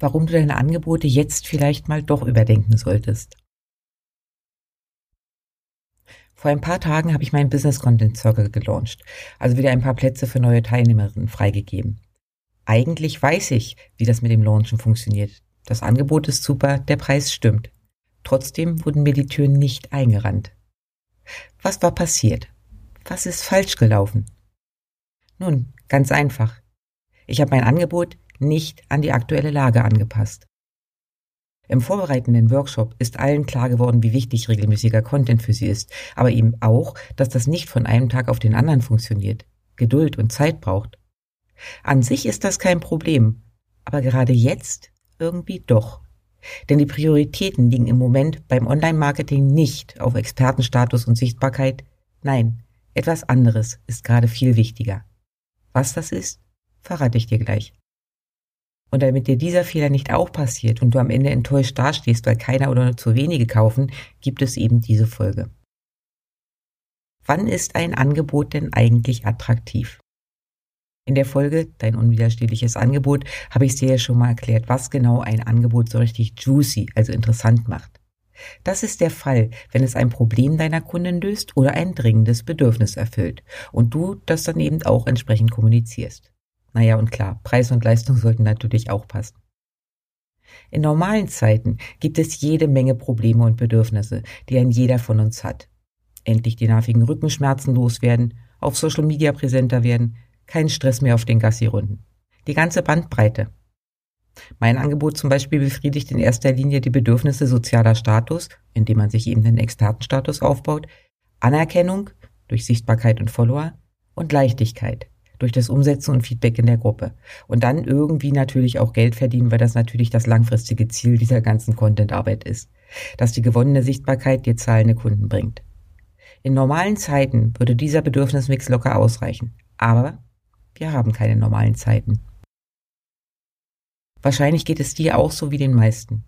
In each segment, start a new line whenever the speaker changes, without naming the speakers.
Warum du deine Angebote jetzt vielleicht mal doch überdenken solltest. Vor ein paar Tagen habe ich meinen Business Content Circle gelauncht, also wieder ein paar Plätze für neue Teilnehmerinnen freigegeben. Eigentlich weiß ich, wie das mit dem Launchen funktioniert. Das Angebot ist super, der Preis stimmt. Trotzdem wurden mir die Türen nicht eingerannt. Was war passiert? Was ist falsch gelaufen? Nun, ganz einfach. Ich habe mein Angebot nicht an die aktuelle Lage angepasst. Im vorbereitenden Workshop ist allen klar geworden, wie wichtig regelmäßiger Content für sie ist, aber eben auch, dass das nicht von einem Tag auf den anderen funktioniert, Geduld und Zeit braucht. An sich ist das kein Problem, aber gerade jetzt irgendwie doch. Denn die Prioritäten liegen im Moment beim Online-Marketing nicht auf Expertenstatus und Sichtbarkeit. Nein, etwas anderes ist gerade viel wichtiger. Was das ist, verrate ich dir gleich. Und damit dir dieser Fehler nicht auch passiert und du am Ende enttäuscht dastehst, weil keiner oder nur zu wenige kaufen, gibt es eben diese Folge. Wann ist ein Angebot denn eigentlich attraktiv? In der Folge Dein unwiderstehliches Angebot habe ich dir ja schon mal erklärt, was genau ein Angebot so richtig juicy, also interessant macht. Das ist der Fall, wenn es ein Problem deiner Kunden löst oder ein dringendes Bedürfnis erfüllt und du das dann eben auch entsprechend kommunizierst. Naja, und klar, Preis und Leistung sollten natürlich auch passen. In normalen Zeiten gibt es jede Menge Probleme und Bedürfnisse, die ein jeder von uns hat. Endlich die nervigen Rückenschmerzen loswerden, auf Social Media präsenter werden, kein Stress mehr auf den Gassi-Runden. Die ganze Bandbreite. Mein Angebot zum Beispiel befriedigt in erster Linie die Bedürfnisse sozialer Status, indem man sich eben den Expertenstatus aufbaut, Anerkennung durch Sichtbarkeit und Follower und Leichtigkeit durch das Umsetzen und Feedback in der Gruppe. Und dann irgendwie natürlich auch Geld verdienen, weil das natürlich das langfristige Ziel dieser ganzen Content-Arbeit ist. Dass die gewonnene Sichtbarkeit dir zahlende Kunden bringt. In normalen Zeiten würde dieser Bedürfnismix locker ausreichen. Aber wir haben keine normalen Zeiten. Wahrscheinlich geht es dir auch so wie den meisten.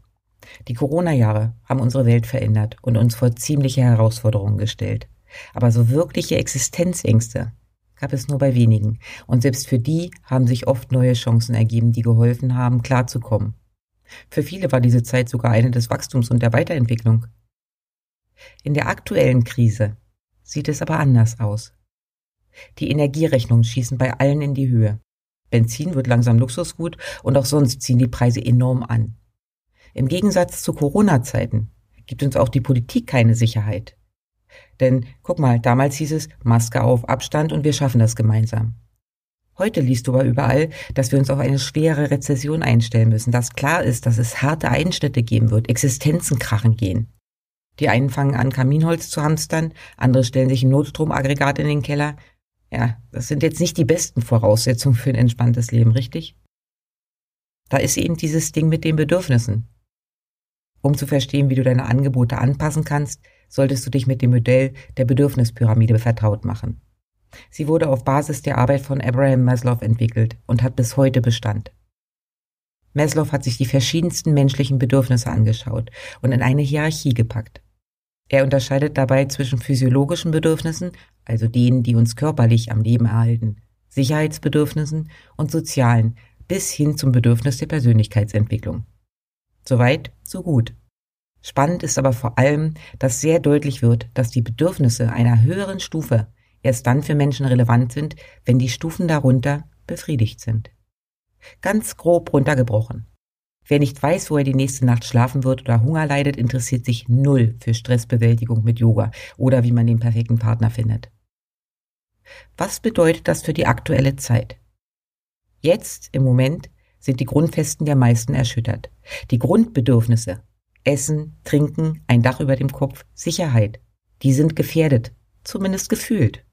Die Corona-Jahre haben unsere Welt verändert und uns vor ziemliche Herausforderungen gestellt. Aber so wirkliche Existenzängste gab es nur bei wenigen. Und selbst für die haben sich oft neue Chancen ergeben, die geholfen haben, klarzukommen. Für viele war diese Zeit sogar eine des Wachstums und der Weiterentwicklung. In der aktuellen Krise sieht es aber anders aus. Die Energierechnungen schießen bei allen in die Höhe. Benzin wird langsam Luxusgut und auch sonst ziehen die Preise enorm an. Im Gegensatz zu Corona-Zeiten gibt uns auch die Politik keine Sicherheit. Denn guck mal, damals hieß es Maske auf, Abstand und wir schaffen das gemeinsam. Heute liest du aber überall, dass wir uns auf eine schwere Rezession einstellen müssen, dass klar ist, dass es harte Einschnitte geben wird, Existenzen krachen gehen. Die einen fangen an, Kaminholz zu hamstern, andere stellen sich ein Notstromaggregat in den Keller. Ja, das sind jetzt nicht die besten Voraussetzungen für ein entspanntes Leben, richtig? Da ist eben dieses Ding mit den Bedürfnissen. Um zu verstehen, wie du deine Angebote anpassen kannst, solltest du dich mit dem Modell der Bedürfnispyramide vertraut machen. Sie wurde auf Basis der Arbeit von Abraham Maslow entwickelt und hat bis heute Bestand. Maslow hat sich die verschiedensten menschlichen Bedürfnisse angeschaut und in eine Hierarchie gepackt. Er unterscheidet dabei zwischen physiologischen Bedürfnissen, also denen, die uns körperlich am Leben erhalten, Sicherheitsbedürfnissen und sozialen, bis hin zum Bedürfnis der Persönlichkeitsentwicklung. Soweit, so gut. Spannend ist aber vor allem, dass sehr deutlich wird, dass die Bedürfnisse einer höheren Stufe erst dann für Menschen relevant sind, wenn die Stufen darunter befriedigt sind. Ganz grob runtergebrochen. Wer nicht weiß, wo er die nächste Nacht schlafen wird oder Hunger leidet, interessiert sich null für Stressbewältigung mit Yoga oder wie man den perfekten Partner findet. Was bedeutet das für die aktuelle Zeit? Jetzt, im Moment, sind die Grundfesten der meisten erschüttert. Die Grundbedürfnisse Essen, Trinken, ein Dach über dem Kopf, Sicherheit. Die sind gefährdet, zumindest gefühlt.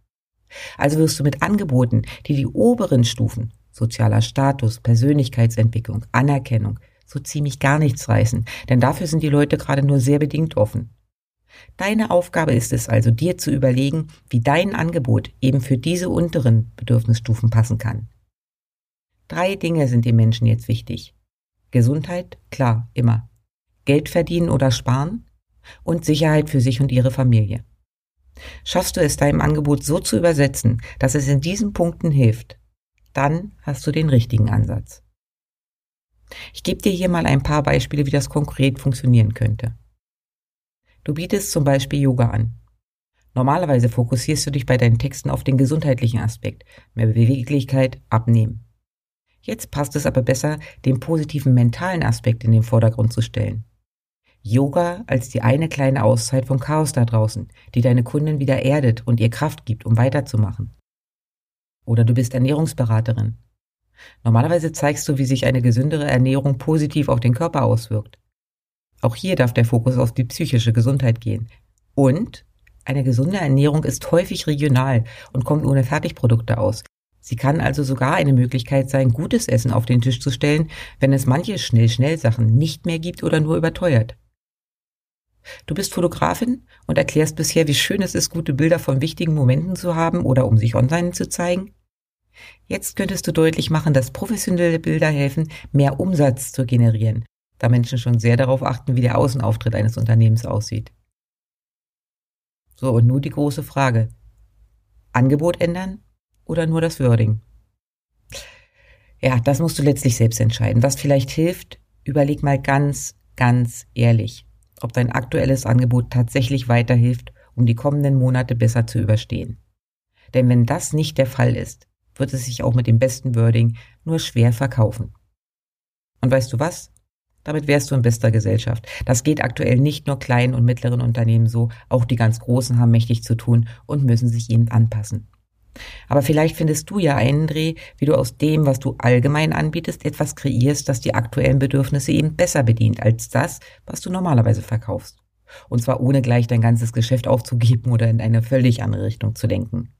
Also wirst du mit Angeboten, die die oberen Stufen sozialer Status, Persönlichkeitsentwicklung, Anerkennung, so ziemlich gar nichts reißen, denn dafür sind die Leute gerade nur sehr bedingt offen. Deine Aufgabe ist es also, dir zu überlegen, wie dein Angebot eben für diese unteren Bedürfnisstufen passen kann. Drei Dinge sind den Menschen jetzt wichtig. Gesundheit, klar, immer. Geld verdienen oder sparen und Sicherheit für sich und ihre Familie. Schaffst du es deinem Angebot so zu übersetzen, dass es in diesen Punkten hilft, dann hast du den richtigen Ansatz. Ich gebe dir hier mal ein paar Beispiele, wie das konkret funktionieren könnte. Du bietest zum Beispiel Yoga an. Normalerweise fokussierst du dich bei deinen Texten auf den gesundheitlichen Aspekt, mehr Beweglichkeit, Abnehmen. Jetzt passt es aber besser, den positiven mentalen Aspekt in den Vordergrund zu stellen. Yoga als die eine kleine Auszeit vom Chaos da draußen, die deine Kunden wieder erdet und ihr Kraft gibt, um weiterzumachen. Oder du bist Ernährungsberaterin. Normalerweise zeigst du, wie sich eine gesündere Ernährung positiv auf den Körper auswirkt. Auch hier darf der Fokus auf die psychische Gesundheit gehen. Und eine gesunde Ernährung ist häufig regional und kommt ohne Fertigprodukte aus. Sie kann also sogar eine Möglichkeit sein, gutes Essen auf den Tisch zu stellen, wenn es manche Schnell-Schnell-Sachen nicht mehr gibt oder nur überteuert. Du bist Fotografin und erklärst bisher, wie schön es ist, gute Bilder von wichtigen Momenten zu haben oder um sich online zu zeigen. Jetzt könntest du deutlich machen, dass professionelle Bilder helfen, mehr Umsatz zu generieren da Menschen schon sehr darauf achten, wie der Außenauftritt eines Unternehmens aussieht. So, und nun die große Frage. Angebot ändern oder nur das Wording? Ja, das musst du letztlich selbst entscheiden. Was vielleicht hilft, überleg mal ganz, ganz ehrlich, ob dein aktuelles Angebot tatsächlich weiterhilft, um die kommenden Monate besser zu überstehen. Denn wenn das nicht der Fall ist, wird es sich auch mit dem besten Wording nur schwer verkaufen. Und weißt du was? Damit wärst du in bester Gesellschaft. Das geht aktuell nicht nur kleinen und mittleren Unternehmen so, auch die ganz Großen haben mächtig zu tun und müssen sich eben anpassen. Aber vielleicht findest du ja einen Dreh, wie du aus dem, was du allgemein anbietest, etwas kreierst, das die aktuellen Bedürfnisse eben besser bedient als das, was du normalerweise verkaufst. Und zwar ohne gleich dein ganzes Geschäft aufzugeben oder in eine völlig andere Richtung zu lenken.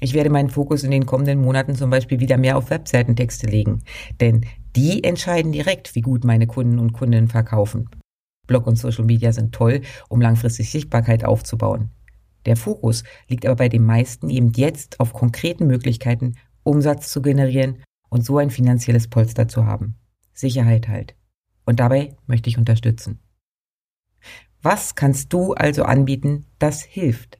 Ich werde meinen Fokus in den kommenden Monaten zum Beispiel wieder mehr auf Webseitentexte legen, denn die entscheiden direkt, wie gut meine Kunden und Kundinnen verkaufen. Blog und Social Media sind toll, um langfristig Sichtbarkeit aufzubauen. Der Fokus liegt aber bei den meisten eben jetzt auf konkreten Möglichkeiten, Umsatz zu generieren und so ein finanzielles Polster zu haben. Sicherheit halt. Und dabei möchte ich unterstützen. Was kannst du also anbieten, das hilft?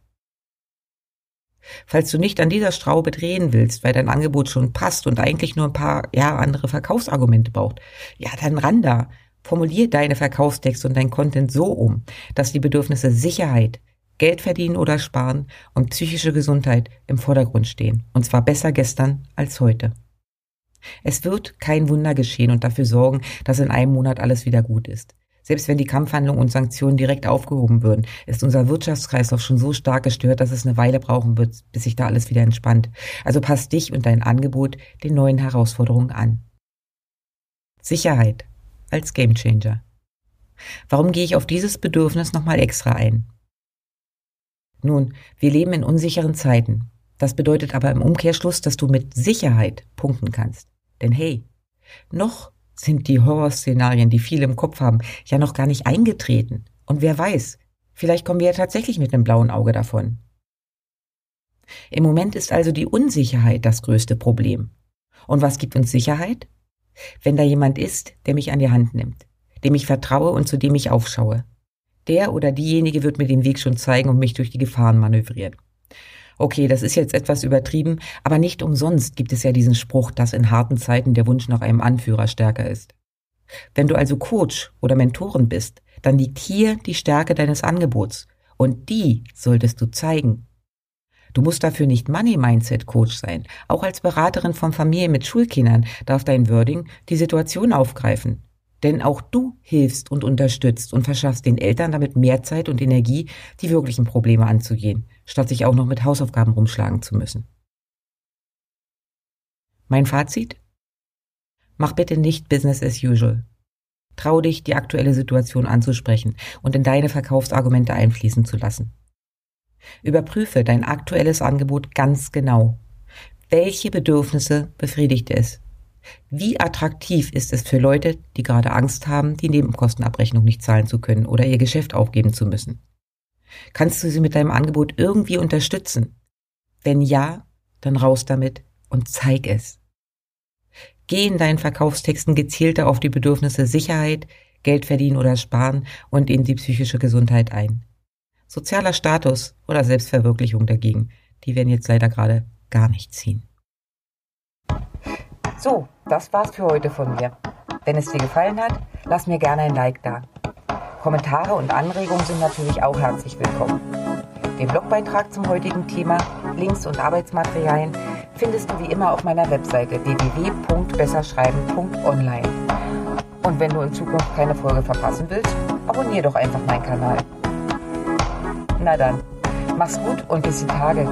Falls du nicht an dieser Straube drehen willst, weil dein Angebot schon passt und eigentlich nur ein paar, ja, andere Verkaufsargumente braucht, ja, dann ran da. Formulier deine Verkaufstexte und dein Content so um, dass die Bedürfnisse Sicherheit, Geld verdienen oder sparen und psychische Gesundheit im Vordergrund stehen. Und zwar besser gestern als heute. Es wird kein Wunder geschehen und dafür sorgen, dass in einem Monat alles wieder gut ist. Selbst wenn die Kampfhandlungen und Sanktionen direkt aufgehoben würden, ist unser Wirtschaftskreislauf schon so stark gestört, dass es eine Weile brauchen wird, bis sich da alles wieder entspannt. Also passt dich und dein Angebot den neuen Herausforderungen an. Sicherheit als Gamechanger. Warum gehe ich auf dieses Bedürfnis nochmal extra ein? Nun, wir leben in unsicheren Zeiten. Das bedeutet aber im Umkehrschluss, dass du mit Sicherheit punkten kannst. Denn hey, noch sind die Horrorszenarien, die viele im Kopf haben, ja noch gar nicht eingetreten. Und wer weiß, vielleicht kommen wir ja tatsächlich mit einem blauen Auge davon. Im Moment ist also die Unsicherheit das größte Problem. Und was gibt uns Sicherheit? Wenn da jemand ist, der mich an die Hand nimmt, dem ich vertraue und zu dem ich aufschaue. Der oder diejenige wird mir den Weg schon zeigen und mich durch die Gefahren manövrieren. Okay, das ist jetzt etwas übertrieben, aber nicht umsonst gibt es ja diesen Spruch, dass in harten Zeiten der Wunsch nach einem Anführer stärker ist. Wenn du also Coach oder Mentorin bist, dann liegt hier die Stärke deines Angebots und die solltest du zeigen. Du musst dafür nicht Money Mindset Coach sein. Auch als Beraterin von Familien mit Schulkindern darf dein Wording die Situation aufgreifen. Denn auch du hilfst und unterstützt und verschaffst den Eltern damit mehr Zeit und Energie, die wirklichen Probleme anzugehen, statt sich auch noch mit Hausaufgaben rumschlagen zu müssen. Mein Fazit? Mach bitte nicht Business as usual. Trau dich, die aktuelle Situation anzusprechen und in deine Verkaufsargumente einfließen zu lassen. Überprüfe dein aktuelles Angebot ganz genau. Welche Bedürfnisse befriedigt es? Wie attraktiv ist es für Leute, die gerade Angst haben, die Nebenkostenabrechnung nicht zahlen zu können oder ihr Geschäft aufgeben zu müssen? Kannst du sie mit deinem Angebot irgendwie unterstützen? Wenn ja, dann raus damit und zeig es. Geh in deinen Verkaufstexten gezielter auf die Bedürfnisse Sicherheit, Geld verdienen oder sparen und in die psychische Gesundheit ein. Sozialer Status oder Selbstverwirklichung dagegen, die werden jetzt leider gerade gar nicht ziehen. So, das war's für heute von mir. Wenn es dir gefallen hat, lass mir gerne ein Like da. Kommentare und Anregungen sind natürlich auch herzlich willkommen. Den Blogbeitrag zum heutigen Thema, Links und Arbeitsmaterialien findest du wie immer auf meiner Webseite www.besserschreiben.online. Und wenn du in Zukunft keine Folge verpassen willst, abonniere doch einfach meinen Kanal. Na dann, mach's gut und bis die Tage.